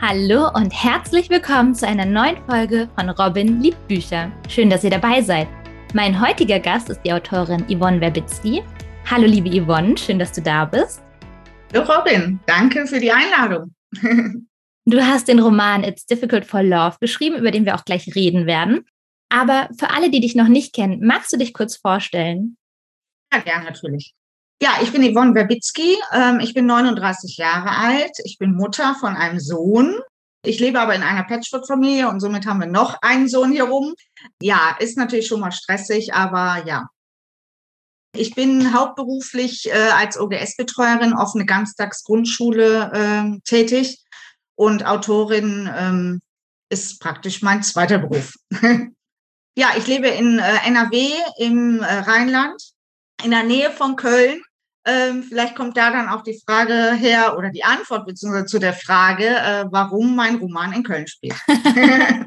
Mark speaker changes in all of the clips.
Speaker 1: Hallo und herzlich willkommen zu einer neuen Folge von Robin liebt Bücher. Schön, dass ihr dabei seid. Mein heutiger Gast ist die Autorin Yvonne Werbitzky. Hallo liebe Yvonne, schön, dass du da bist.
Speaker 2: Hallo Robin, danke für die Einladung.
Speaker 1: du hast den Roman It's Difficult for Love geschrieben, über den wir auch gleich reden werden. Aber für alle, die dich noch nicht kennen, magst du dich kurz vorstellen?
Speaker 2: Ja, gern natürlich. Ja, ich bin Yvonne Werbitzky. Ähm, ich bin 39 Jahre alt. Ich bin Mutter von einem Sohn. Ich lebe aber in einer Patchwork-Familie und somit haben wir noch einen Sohn hier rum. Ja, ist natürlich schon mal stressig, aber ja. Ich bin hauptberuflich äh, als OGS-Betreuerin offene Ganztagsgrundschule äh, tätig und Autorin ähm, ist praktisch mein zweiter Beruf. ja, ich lebe in äh, NRW im äh, Rheinland, in der Nähe von Köln ähm, vielleicht kommt da dann auch die Frage her oder die Antwort beziehungsweise zu der Frage, äh, warum mein Roman in Köln spielt.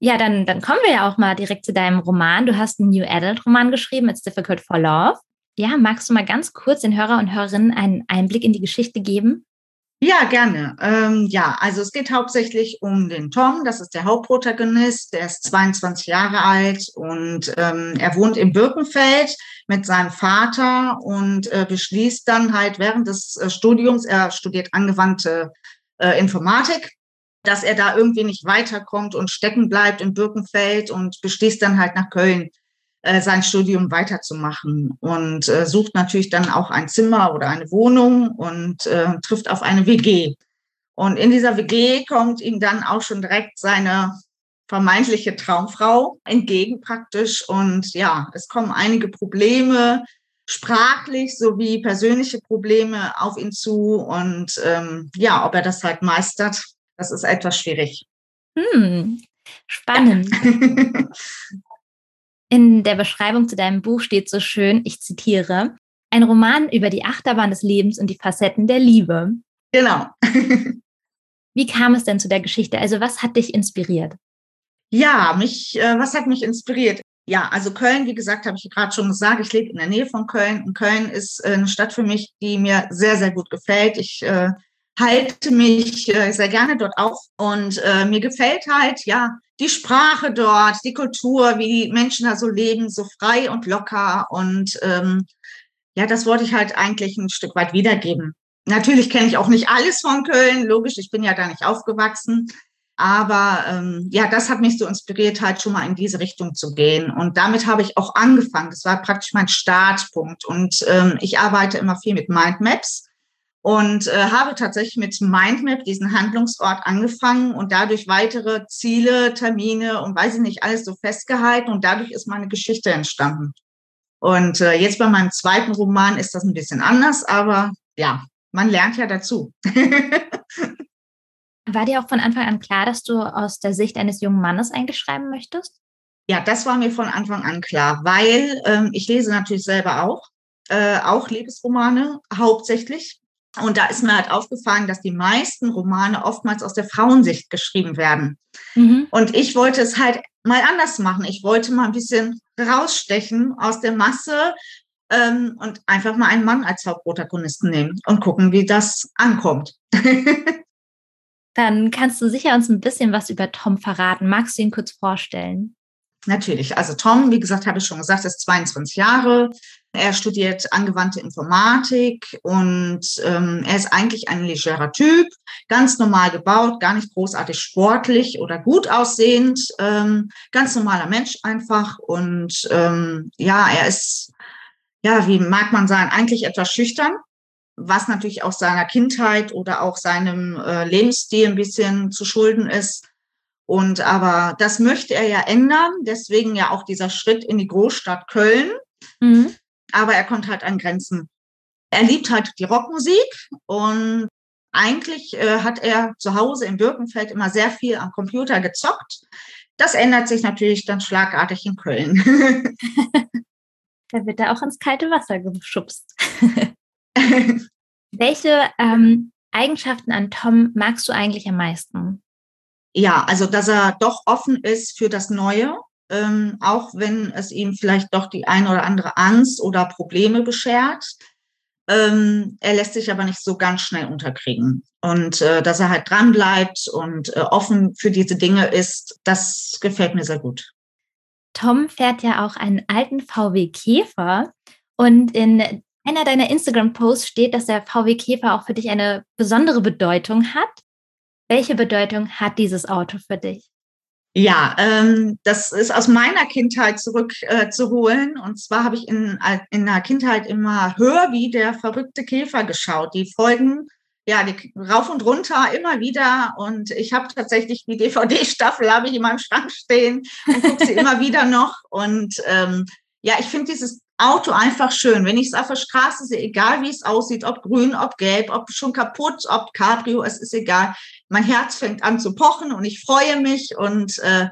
Speaker 1: ja, dann, dann kommen wir ja auch mal direkt zu deinem Roman. Du hast einen New Adult Roman geschrieben, It's Difficult for Love. Ja, magst du mal ganz kurz den Hörer und Hörerinnen einen Einblick in die Geschichte geben?
Speaker 2: Ja, gerne. Ähm, ja, also es geht hauptsächlich um den Tom, das ist der Hauptprotagonist, der ist 22 Jahre alt und ähm, er wohnt in Birkenfeld mit seinem Vater und äh, beschließt dann halt während des äh, Studiums, er studiert angewandte äh, Informatik, dass er da irgendwie nicht weiterkommt und stecken bleibt in Birkenfeld und beschließt dann halt nach Köln äh, sein Studium weiterzumachen und äh, sucht natürlich dann auch ein Zimmer oder eine Wohnung und äh, trifft auf eine WG. Und in dieser WG kommt ihm dann auch schon direkt seine vermeintliche Traumfrau entgegen praktisch. Und ja, es kommen einige Probleme, sprachlich sowie persönliche Probleme auf ihn zu. Und ähm, ja, ob er das halt meistert, das ist etwas schwierig.
Speaker 1: Hm, spannend. In der Beschreibung zu deinem Buch steht so schön, ich zitiere, ein Roman über die Achterbahn des Lebens und die Facetten der Liebe.
Speaker 2: Genau.
Speaker 1: Wie kam es denn zu der Geschichte? Also was hat dich inspiriert?
Speaker 2: Ja, mich, äh, was hat mich inspiriert? Ja, also Köln, wie gesagt, habe ich gerade schon gesagt, ich lebe in der Nähe von Köln und Köln ist äh, eine Stadt für mich, die mir sehr, sehr gut gefällt. Ich äh, halte mich äh, sehr gerne dort auf und äh, mir gefällt halt, ja, die Sprache dort, die Kultur, wie die Menschen da so leben, so frei und locker. Und ähm, ja, das wollte ich halt eigentlich ein Stück weit wiedergeben. Natürlich kenne ich auch nicht alles von Köln, logisch, ich bin ja da nicht aufgewachsen. Aber ähm, ja, das hat mich so inspiriert, halt schon mal in diese Richtung zu gehen. Und damit habe ich auch angefangen. Das war praktisch mein Startpunkt. Und ähm, ich arbeite immer viel mit Mindmaps und äh, habe tatsächlich mit Mindmap diesen Handlungsort angefangen und dadurch weitere Ziele, Termine und weiß ich nicht, alles so festgehalten und dadurch ist meine Geschichte entstanden. Und äh, jetzt bei meinem zweiten Roman ist das ein bisschen anders, aber ja, man lernt ja dazu.
Speaker 1: War dir auch von Anfang an klar, dass du aus der Sicht eines jungen Mannes eigentlich schreiben möchtest?
Speaker 2: Ja, das war mir von Anfang an klar, weil ähm, ich lese natürlich selber auch, äh, auch Liebesromane hauptsächlich. Und da ist mir halt aufgefallen, dass die meisten Romane oftmals aus der Frauensicht geschrieben werden. Mhm. Und ich wollte es halt mal anders machen. Ich wollte mal ein bisschen rausstechen aus der Masse ähm, und einfach mal einen Mann als Hauptprotagonisten nehmen und gucken, wie das ankommt.
Speaker 1: Dann kannst du sicher uns ein bisschen was über Tom verraten. Magst du ihn kurz vorstellen?
Speaker 2: Natürlich. Also Tom, wie gesagt, habe ich schon gesagt, ist 22 Jahre. Er studiert angewandte Informatik und ähm, er ist eigentlich ein legerer Typ, ganz normal gebaut, gar nicht großartig sportlich oder gut aussehend, ähm, ganz normaler Mensch einfach. Und ähm, ja, er ist, ja, wie mag man sagen, eigentlich etwas schüchtern, was natürlich auch seiner Kindheit oder auch seinem äh, Lebensstil ein bisschen zu schulden ist. Und aber das möchte er ja ändern, deswegen ja auch dieser Schritt in die Großstadt Köln. Mhm. Aber er kommt halt an Grenzen. Er liebt halt die Rockmusik und eigentlich äh, hat er zu Hause in Birkenfeld immer sehr viel am Computer gezockt. Das ändert sich natürlich dann schlagartig in Köln.
Speaker 1: da wird er auch ins kalte Wasser geschubst. Welche ähm, Eigenschaften an Tom magst du eigentlich am meisten?
Speaker 2: Ja, also dass er doch offen ist für das Neue, ähm, auch wenn es ihm vielleicht doch die eine oder andere Angst oder Probleme beschert. Ähm, er lässt sich aber nicht so ganz schnell unterkriegen. Und äh, dass er halt dran bleibt und äh, offen für diese Dinge ist, das gefällt mir sehr gut.
Speaker 1: Tom fährt ja auch einen alten VW Käfer und in einer deiner Instagram-Posts steht, dass der VW Käfer auch für dich eine besondere Bedeutung hat. Welche Bedeutung hat dieses Auto für dich?
Speaker 2: Ja, ähm, das ist aus meiner Kindheit zurückzuholen. Äh, und zwar habe ich in, in der Kindheit immer Hör wie der verrückte Käfer geschaut. Die Folgen, ja, die rauf und runter immer wieder. Und ich habe tatsächlich die DVD-Staffel habe ich in meinem Schrank stehen und gucke sie immer wieder noch. Und ähm, ja, ich finde dieses Auto einfach schön. Wenn ich es auf der Straße sehe, egal wie es aussieht, ob grün, ob gelb, ob schon kaputt, ob Cabrio, es ist egal. Mein Herz fängt an zu pochen und ich freue mich und äh,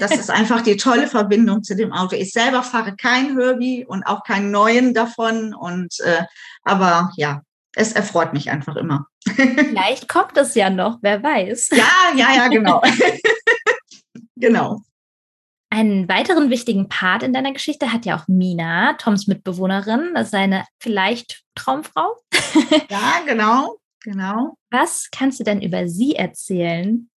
Speaker 2: das ist einfach die tolle Verbindung zu dem Auto. Ich selber fahre kein Herbie und auch keinen neuen davon und äh, aber ja, es erfreut mich einfach immer.
Speaker 1: Vielleicht kommt es ja noch, wer weiß.
Speaker 2: Ja, ja, ja, genau. genau.
Speaker 1: Einen weiteren wichtigen Part in deiner Geschichte hat ja auch Mina, Toms Mitbewohnerin, das ist seine vielleicht Traumfrau.
Speaker 2: Ja, genau, genau.
Speaker 1: Was kannst du denn über sie erzählen?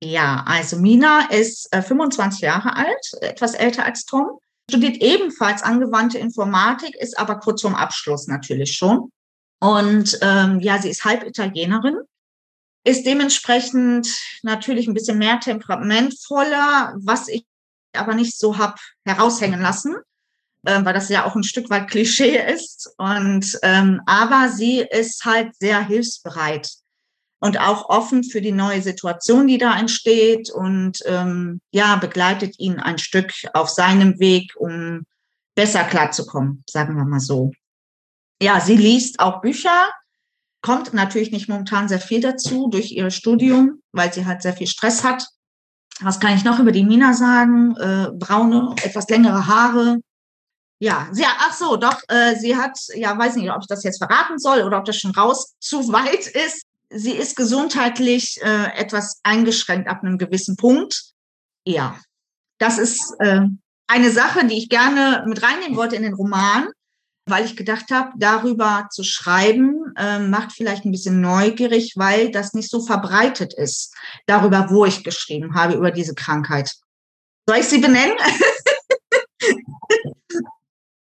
Speaker 2: Ja, also Mina ist äh, 25 Jahre alt, etwas älter als Tom, studiert ebenfalls angewandte Informatik, ist aber kurz vorm Abschluss natürlich schon. Und ähm, ja, sie ist halb Italienerin, ist dementsprechend natürlich ein bisschen mehr temperamentvoller, was ich aber nicht so habe heraushängen lassen, äh, weil das ja auch ein Stück weit Klischee ist. Und ähm, aber sie ist halt sehr hilfsbereit und auch offen für die neue Situation, die da entsteht und ähm, ja begleitet ihn ein Stück auf seinem Weg, um besser klarzukommen, sagen wir mal so. Ja, sie liest auch Bücher, kommt natürlich nicht momentan sehr viel dazu durch ihr Studium, weil sie halt sehr viel Stress hat. Was kann ich noch über die Mina sagen? Äh, braune, etwas längere Haare. Ja, sie, ach so, doch, äh, sie hat, ja, weiß nicht, ob ich das jetzt verraten soll oder ob das schon raus zu weit ist. Sie ist gesundheitlich äh, etwas eingeschränkt ab einem gewissen Punkt. Ja, das ist äh, eine Sache, die ich gerne mit reinnehmen wollte in den Roman, weil ich gedacht habe, darüber zu schreiben, äh, macht vielleicht ein bisschen neugierig, weil das nicht so verbreitet ist, darüber, wo ich geschrieben habe, über diese Krankheit. Soll ich sie benennen?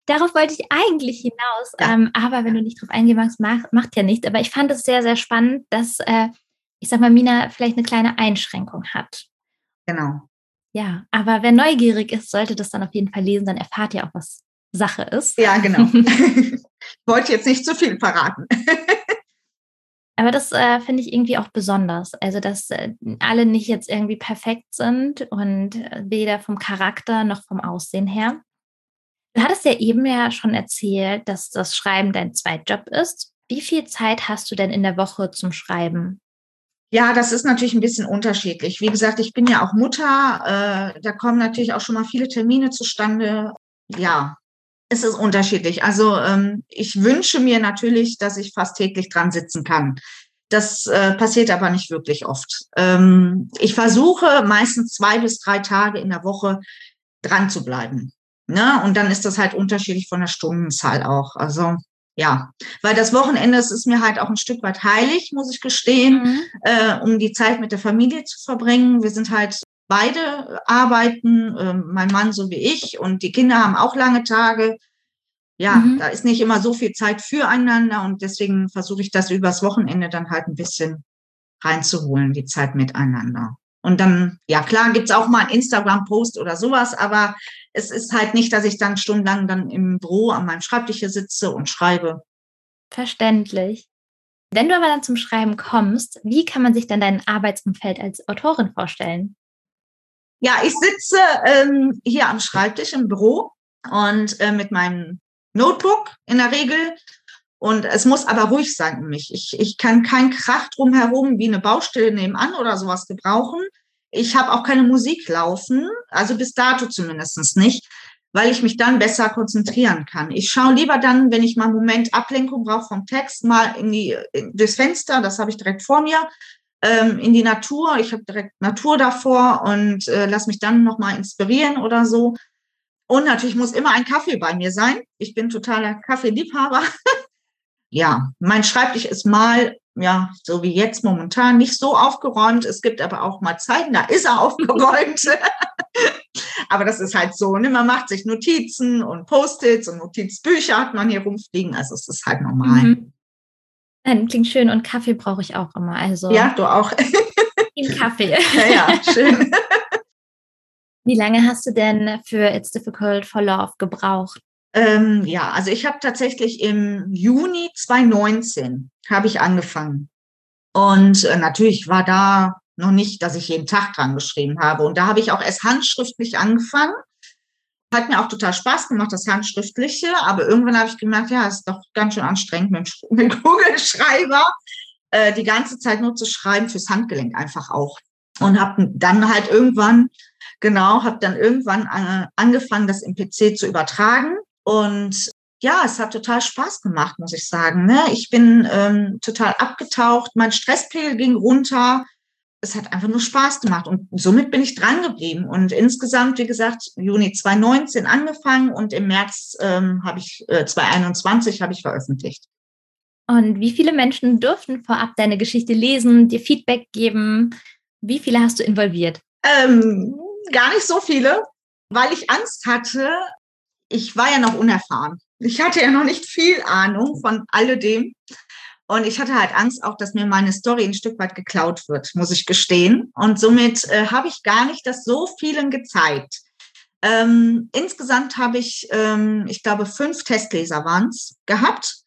Speaker 1: Darauf wollte ich eigentlich hinaus, ja. ähm, aber wenn du nicht drauf eingehen magst, macht, macht ja nichts. Aber ich fand es sehr, sehr spannend, dass, äh, ich sag mal, Mina vielleicht eine kleine Einschränkung hat.
Speaker 2: Genau.
Speaker 1: Ja, aber wer neugierig ist, sollte das dann auf jeden Fall lesen, dann erfahrt ihr auch, was Sache ist.
Speaker 2: Ja, genau. ich wollte jetzt nicht zu viel verraten.
Speaker 1: Aber das äh, finde ich irgendwie auch besonders. Also, dass äh, alle nicht jetzt irgendwie perfekt sind und äh, weder vom Charakter noch vom Aussehen her. Du hattest ja eben ja schon erzählt, dass das Schreiben dein Zweitjob ist. Wie viel Zeit hast du denn in der Woche zum Schreiben?
Speaker 2: Ja, das ist natürlich ein bisschen unterschiedlich. Wie gesagt, ich bin ja auch Mutter. Äh, da kommen natürlich auch schon mal viele Termine zustande. Ja, es ist unterschiedlich. Also ähm, ich wünsche mir natürlich, dass ich fast täglich dran sitzen kann. Das äh, passiert aber nicht wirklich oft. Ähm, ich versuche meistens zwei bis drei Tage in der Woche dran zu bleiben. Ne? Und dann ist das halt unterschiedlich von der Stundenzahl auch. Also ja, weil das Wochenende das ist mir halt auch ein Stück weit heilig, muss ich gestehen, mhm. äh, um die Zeit mit der Familie zu verbringen. Wir sind halt beide arbeiten, äh, mein Mann so wie ich und die Kinder haben auch lange Tage. Ja, mhm. da ist nicht immer so viel Zeit füreinander und deswegen versuche ich das übers Wochenende dann halt ein bisschen reinzuholen, die Zeit miteinander. Und dann, ja klar, gibt's auch mal einen Instagram-Post oder sowas, aber es ist halt nicht, dass ich dann stundenlang dann im Büro an meinem Schreibtisch sitze und schreibe.
Speaker 1: Verständlich. Wenn du aber dann zum Schreiben kommst, wie kann man sich dann dein Arbeitsumfeld als Autorin vorstellen?
Speaker 2: Ja, ich sitze ähm, hier am Schreibtisch im Büro und äh, mit meinem Notebook in der Regel. Und es muss aber ruhig sein um mich. Ich, ich kann keinen Krach drumherum wie eine Baustelle nebenan oder sowas gebrauchen. Ich habe auch keine Musik laufen, also bis dato zumindest nicht, weil ich mich dann besser konzentrieren kann. Ich schaue lieber dann, wenn ich mal einen Moment Ablenkung brauche vom Text, mal in die, in, durchs Fenster, das habe ich direkt vor mir, ähm, in die Natur. Ich habe direkt Natur davor und äh, lass mich dann nochmal inspirieren oder so. Und natürlich muss immer ein Kaffee bei mir sein. Ich bin totaler Kaffeeliebhaber. ja, mein Schreibtisch ist mal, ja, so wie jetzt momentan, nicht so aufgeräumt. Es gibt aber auch mal Zeiten, da ist er aufgeräumt. aber das ist halt so, ne? man macht sich Notizen und Post-its und Notizbücher hat man hier rumfliegen. Also es ist halt normal. Mhm.
Speaker 1: Nein, klingt schön und Kaffee brauche ich auch immer. Also
Speaker 2: ja, du auch.
Speaker 1: Im Kaffee.
Speaker 2: Ja, ja, schön.
Speaker 1: Wie lange hast du denn für It's Difficult for Love gebraucht?
Speaker 2: Ähm, ja, also ich habe tatsächlich im Juni 2019 habe ich angefangen. Und äh, natürlich war da noch nicht, dass ich jeden Tag dran geschrieben habe. Und da habe ich auch erst handschriftlich angefangen. Hat mir auch total Spaß gemacht, das Handschriftliche. Aber irgendwann habe ich gemerkt, ja, ist doch ganz schön anstrengend mit dem Kugelschreiber, äh, die ganze Zeit nur zu schreiben fürs Handgelenk einfach auch. Und habe dann halt irgendwann, genau, habe dann irgendwann äh, angefangen, das im PC zu übertragen und ja, es hat total Spaß gemacht, muss ich sagen. Ne? Ich bin ähm, total abgetaucht, mein Stresspegel ging runter. Es hat einfach nur Spaß gemacht und somit bin ich dran geblieben. Und insgesamt, wie gesagt, Juni 2019 angefangen und im März ähm, habe ich äh, 2021 habe ich veröffentlicht.
Speaker 1: Und wie viele Menschen durften vorab deine Geschichte lesen, dir Feedback geben? Wie viele hast du involviert?
Speaker 2: Ähm, gar nicht so viele, weil ich Angst hatte, ich war ja noch unerfahren. Ich hatte ja noch nicht viel Ahnung von alledem. Und ich hatte halt Angst auch, dass mir meine Story ein Stück weit geklaut wird, muss ich gestehen. Und somit äh, habe ich gar nicht das so vielen gezeigt. Ähm, insgesamt habe ich, ähm, ich glaube, fünf Testleser waren es gehabt.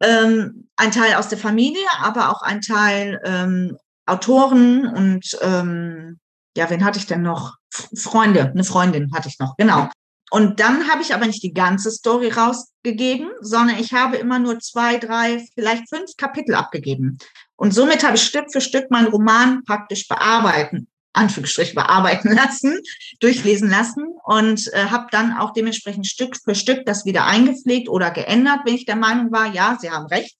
Speaker 2: Ähm, ein Teil aus der Familie, aber auch ein Teil ähm, Autoren und ähm, ja, wen hatte ich denn noch? Freunde, eine Freundin hatte ich noch, genau. Und dann habe ich aber nicht die ganze Story rausgegeben, sondern ich habe immer nur zwei, drei, vielleicht fünf Kapitel abgegeben. Und somit habe ich Stück für Stück meinen Roman praktisch bearbeiten, Anführungsstrich bearbeiten lassen, durchlesen lassen und äh, habe dann auch dementsprechend Stück für Stück das wieder eingepflegt oder geändert, wenn ich der Meinung war, ja, Sie haben recht.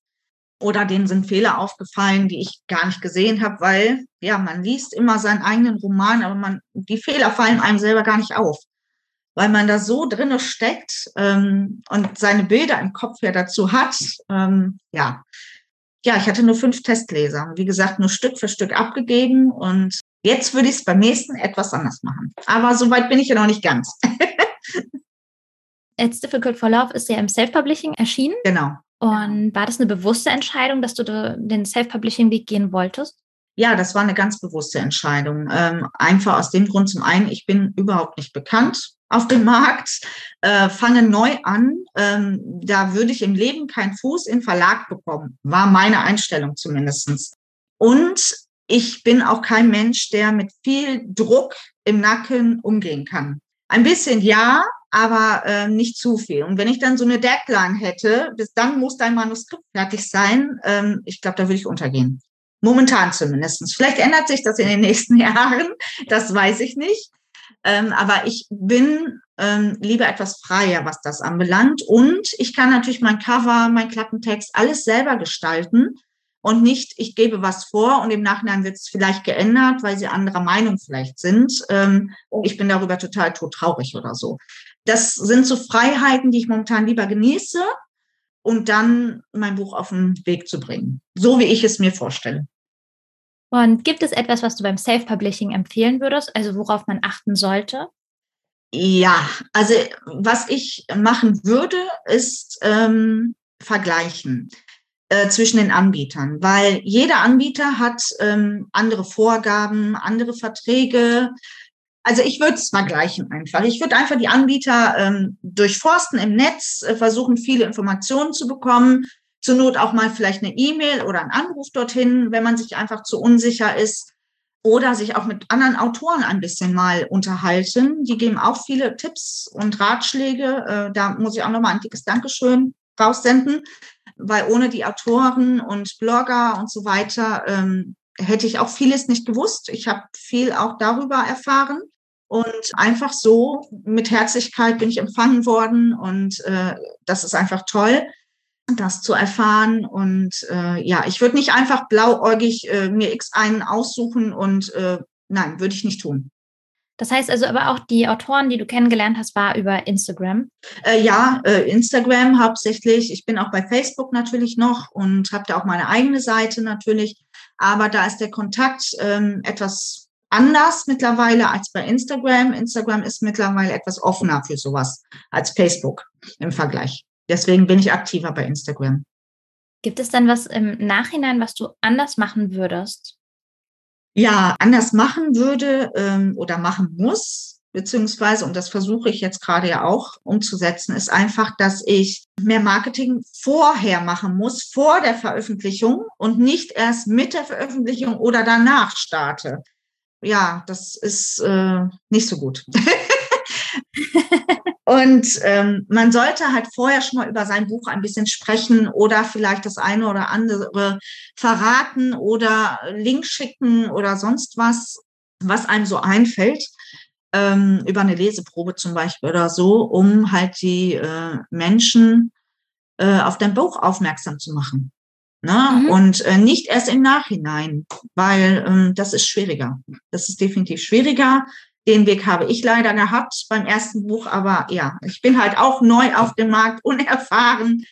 Speaker 2: Oder denen sind Fehler aufgefallen, die ich gar nicht gesehen habe, weil ja, man liest immer seinen eigenen Roman, aber man, die Fehler fallen einem selber gar nicht auf weil man da so drinne steckt ähm, und seine Bilder im Kopf ja dazu hat. Ähm, ja. ja, ich hatte nur fünf Testleser. Wie gesagt, nur Stück für Stück abgegeben und jetzt würde ich es beim nächsten etwas anders machen. Aber soweit bin ich ja noch nicht ganz.
Speaker 1: It's Difficult for Love ist ja im Self-Publishing erschienen.
Speaker 2: Genau.
Speaker 1: Und war das eine bewusste Entscheidung, dass du den Self-Publishing-Weg gehen wolltest?
Speaker 2: Ja, das war eine ganz bewusste Entscheidung. Ähm, einfach aus dem Grund zum einen, ich bin überhaupt nicht bekannt auf dem Markt, äh, fange neu an. Ähm, da würde ich im Leben keinen Fuß in Verlag bekommen, war meine Einstellung zumindestens. Und ich bin auch kein Mensch, der mit viel Druck im Nacken umgehen kann. Ein bisschen ja, aber äh, nicht zu viel. Und wenn ich dann so eine Deadline hätte, bis dann muss dein Manuskript fertig sein, ähm, ich glaube, da würde ich untergehen. Momentan zumindest. Vielleicht ändert sich das in den nächsten Jahren, das weiß ich nicht. Ähm, aber ich bin ähm, lieber etwas freier, was das anbelangt. Und ich kann natürlich mein Cover, mein Klappentext, alles selber gestalten und nicht, ich gebe was vor und im Nachhinein wird es vielleicht geändert, weil sie anderer Meinung vielleicht sind. Ähm, ich bin darüber total todtraurig oder so. Das sind so Freiheiten, die ich momentan lieber genieße und dann mein Buch auf den Weg zu bringen. So wie ich es mir vorstelle.
Speaker 1: Und gibt es etwas, was du beim Self-Publishing empfehlen würdest, also worauf man achten sollte?
Speaker 2: Ja, also was ich machen würde, ist ähm, vergleichen äh, zwischen den Anbietern, weil jeder Anbieter hat ähm, andere Vorgaben, andere Verträge. Also ich würde es vergleichen einfach. Ich würde einfach die Anbieter ähm, durchforsten im Netz, äh, versuchen, viele Informationen zu bekommen, zur Not auch mal vielleicht eine E-Mail oder einen Anruf dorthin, wenn man sich einfach zu unsicher ist. Oder sich auch mit anderen Autoren ein bisschen mal unterhalten. Die geben auch viele Tipps und Ratschläge. Äh, da muss ich auch nochmal ein dickes Dankeschön raussenden, weil ohne die Autoren und Blogger und so weiter ähm, hätte ich auch vieles nicht gewusst. Ich habe viel auch darüber erfahren. Und einfach so mit Herzlichkeit bin ich empfangen worden und äh, das ist einfach toll das zu erfahren. Und äh, ja, ich würde nicht einfach blauäugig äh, mir X einen aussuchen und äh, nein, würde ich nicht tun.
Speaker 1: Das heißt also aber auch die Autoren, die du kennengelernt hast, war über Instagram?
Speaker 2: Äh, ja, äh, Instagram hauptsächlich. Ich bin auch bei Facebook natürlich noch und habe da auch meine eigene Seite natürlich. Aber da ist der Kontakt ähm, etwas anders mittlerweile als bei Instagram. Instagram ist mittlerweile etwas offener für sowas als Facebook im Vergleich. Deswegen bin ich aktiver bei Instagram.
Speaker 1: Gibt es dann was im Nachhinein, was du anders machen würdest?
Speaker 2: Ja, anders machen würde ähm, oder machen muss, beziehungsweise, und das versuche ich jetzt gerade ja auch umzusetzen, ist einfach, dass ich mehr Marketing vorher machen muss, vor der Veröffentlichung und nicht erst mit der Veröffentlichung oder danach starte. Ja, das ist äh, nicht so gut. Und ähm, man sollte halt vorher schon mal über sein Buch ein bisschen sprechen oder vielleicht das eine oder andere verraten oder Link schicken oder sonst was, was einem so einfällt, ähm, über eine Leseprobe zum Beispiel oder so, um halt die äh, Menschen äh, auf dein Buch aufmerksam zu machen. Ne? Mhm. Und äh, nicht erst im Nachhinein, weil ähm, das ist schwieriger. Das ist definitiv schwieriger. Den Weg habe ich leider gehabt beim ersten Buch, aber ja, ich bin halt auch neu auf dem Markt, unerfahren.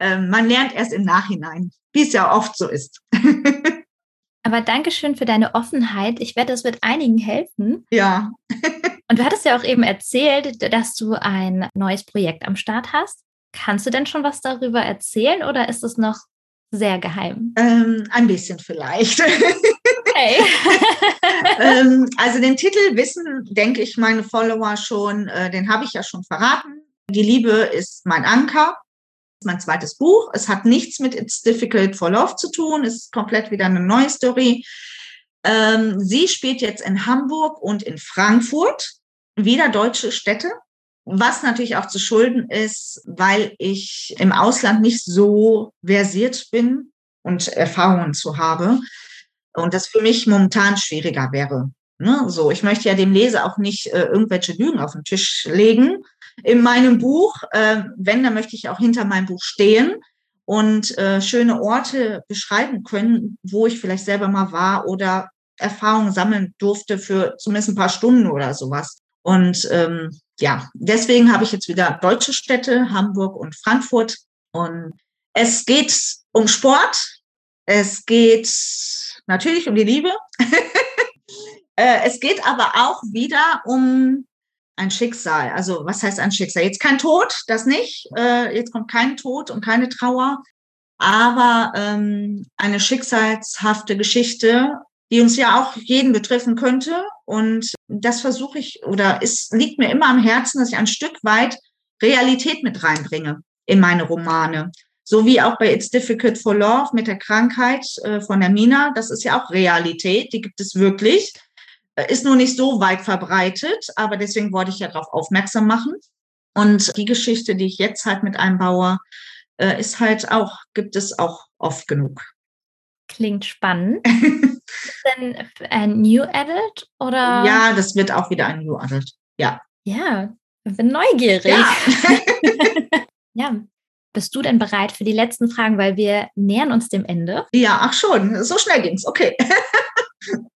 Speaker 2: Ähm, man lernt erst im Nachhinein, wie es ja oft so ist.
Speaker 1: aber Dankeschön für deine Offenheit. Ich werde es mit einigen helfen.
Speaker 2: Ja.
Speaker 1: Und du hattest ja auch eben erzählt, dass du ein neues Projekt am Start hast. Kannst du denn schon was darüber erzählen oder ist es noch sehr geheim?
Speaker 2: Ähm, ein bisschen vielleicht. Okay. ähm, also den Titel wissen, denke ich, meine Follower schon, äh, den habe ich ja schon verraten. Die Liebe ist mein Anker, ist mein zweites Buch. Es hat nichts mit It's Difficult for Love zu tun, es ist komplett wieder eine neue Story. Ähm, sie spielt jetzt in Hamburg und in Frankfurt, wieder deutsche Städte. Was natürlich auch zu schulden ist, weil ich im Ausland nicht so versiert bin und Erfahrungen zu habe. Und das für mich momentan schwieriger wäre. Ne? So, ich möchte ja dem Leser auch nicht äh, irgendwelche Lügen auf den Tisch legen in meinem Buch. Äh, wenn, dann möchte ich auch hinter meinem Buch stehen und äh, schöne Orte beschreiben können, wo ich vielleicht selber mal war oder Erfahrungen sammeln durfte für zumindest ein paar Stunden oder sowas. Und ähm, ja, deswegen habe ich jetzt wieder deutsche Städte, Hamburg und Frankfurt. Und es geht um Sport, es geht natürlich um die Liebe. Äh, es geht aber auch wieder um ein Schicksal. Also was heißt ein Schicksal? Jetzt kein Tod, das nicht. Äh, jetzt kommt kein Tod und keine Trauer, aber ähm, eine schicksalshafte Geschichte, die uns ja auch jeden betreffen könnte. Und das versuche ich oder es liegt mir immer am Herzen, dass ich ein Stück weit Realität mit reinbringe in meine Romane. So wie auch bei It's Difficult for Love mit der Krankheit äh, von der Mina. Das ist ja auch Realität, die gibt es wirklich. Äh, ist nur nicht so weit verbreitet, aber deswegen wollte ich ja darauf aufmerksam machen. Und die Geschichte, die ich jetzt halt mit einbaue, äh, ist halt auch, gibt es auch oft genug.
Speaker 1: Klingt spannend. ist denn ein New Adult oder?
Speaker 2: Ja, das wird auch wieder ein New Adult. Ja.
Speaker 1: Ja, bin neugierig. Ja. ja. Bist du denn bereit für die letzten Fragen, weil wir nähern uns dem Ende?
Speaker 2: Ja, ach schon, so schnell ging's. Okay.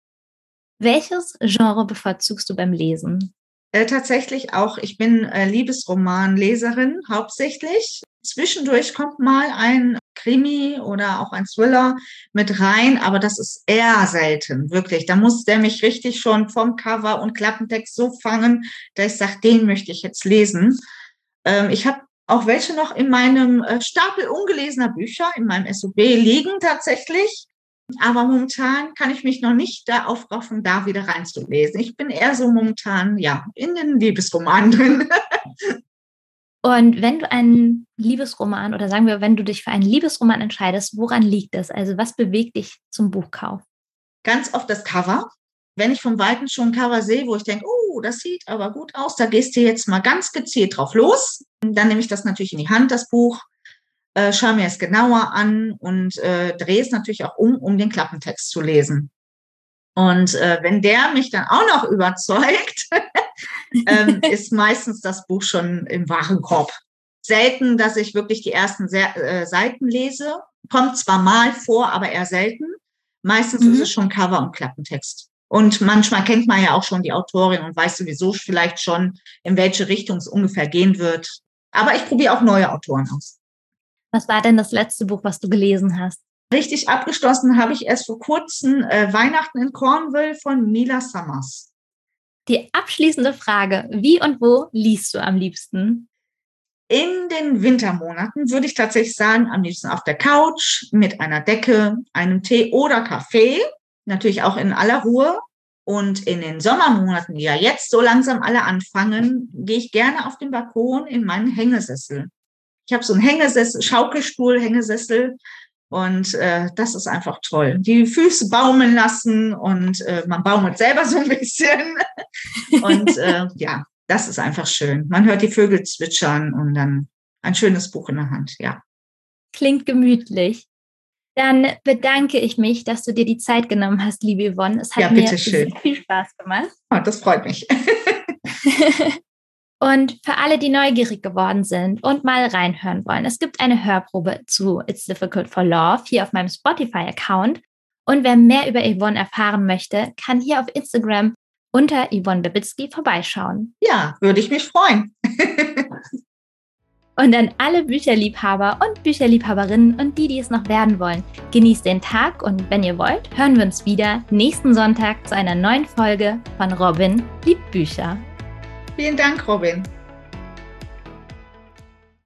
Speaker 1: Welches Genre bevorzugst du beim Lesen?
Speaker 2: Äh, tatsächlich auch, ich bin äh, Liebesromanleserin hauptsächlich. Zwischendurch kommt mal ein Krimi oder auch ein Thriller mit rein, aber das ist eher selten, wirklich. Da muss der mich richtig schon vom Cover und Klappentext so fangen, dass ich sage, den möchte ich jetzt lesen. Ähm, ich habe auch welche noch in meinem äh, Stapel ungelesener Bücher, in meinem SOB liegen tatsächlich. Aber momentan kann ich mich noch nicht da aufraffen, da wieder reinzulesen. Ich bin eher so momentan, ja, in den Liebesromanen drin.
Speaker 1: Und wenn du einen Liebesroman oder sagen wir, wenn du dich für einen Liebesroman entscheidest, woran liegt das? Also was bewegt dich zum Buchkauf?
Speaker 2: Ganz oft das Cover wenn ich vom Weiten schon ein Cover sehe, wo ich denke, oh, das sieht aber gut aus, da gehst du jetzt mal ganz gezielt drauf los. Dann nehme ich das natürlich in die Hand, das Buch, äh, schaue mir es genauer an und äh, drehe es natürlich auch um, um den Klappentext zu lesen. Und äh, wenn der mich dann auch noch überzeugt, ähm, ist meistens das Buch schon im Warenkorb. Selten, dass ich wirklich die ersten Se äh, Seiten lese. Kommt zwar mal vor, aber eher selten. Meistens mhm. ist es schon Cover und Klappentext. Und manchmal kennt man ja auch schon die Autorin und weiß sowieso vielleicht schon, in welche Richtung es ungefähr gehen wird. Aber ich probiere auch neue Autoren aus.
Speaker 1: Was war denn das letzte Buch, was du gelesen hast?
Speaker 2: Richtig abgeschlossen habe ich erst vor kurzem äh, Weihnachten in Cornwall von Mila Summers.
Speaker 1: Die abschließende Frage, wie und wo liest du am liebsten?
Speaker 2: In den Wintermonaten würde ich tatsächlich sagen, am liebsten auf der Couch mit einer Decke, einem Tee oder Kaffee, natürlich auch in aller Ruhe. Und in den Sommermonaten, die ja jetzt so langsam alle anfangen, gehe ich gerne auf den Balkon in meinen Hängesessel. Ich habe so einen Hängesessel, Schaukelstuhl, Hängesessel und äh, das ist einfach toll. Die Füße baumeln lassen und äh, man baumelt selber so ein bisschen. und äh, ja, das ist einfach schön. Man hört die Vögel zwitschern und dann ein schönes Buch in der Hand, ja.
Speaker 1: Klingt gemütlich. Dann bedanke ich mich, dass du dir die Zeit genommen hast, liebe Yvonne. Es hat ja, mir schön. viel Spaß gemacht.
Speaker 2: Oh, das freut mich.
Speaker 1: Und für alle, die neugierig geworden sind und mal reinhören wollen, es gibt eine Hörprobe zu It's Difficult for Love hier auf meinem Spotify-Account. Und wer mehr über Yvonne erfahren möchte, kann hier auf Instagram unter Yvonne Bebitzky vorbeischauen.
Speaker 2: Ja, würde ich mich freuen.
Speaker 1: und an alle Bücherliebhaber und Bücherliebhaberinnen und die, die es noch werden wollen, genießt den Tag und wenn ihr wollt, hören wir uns wieder nächsten Sonntag zu einer neuen Folge von Robin liebt Bücher.
Speaker 2: Vielen Dank, Robin.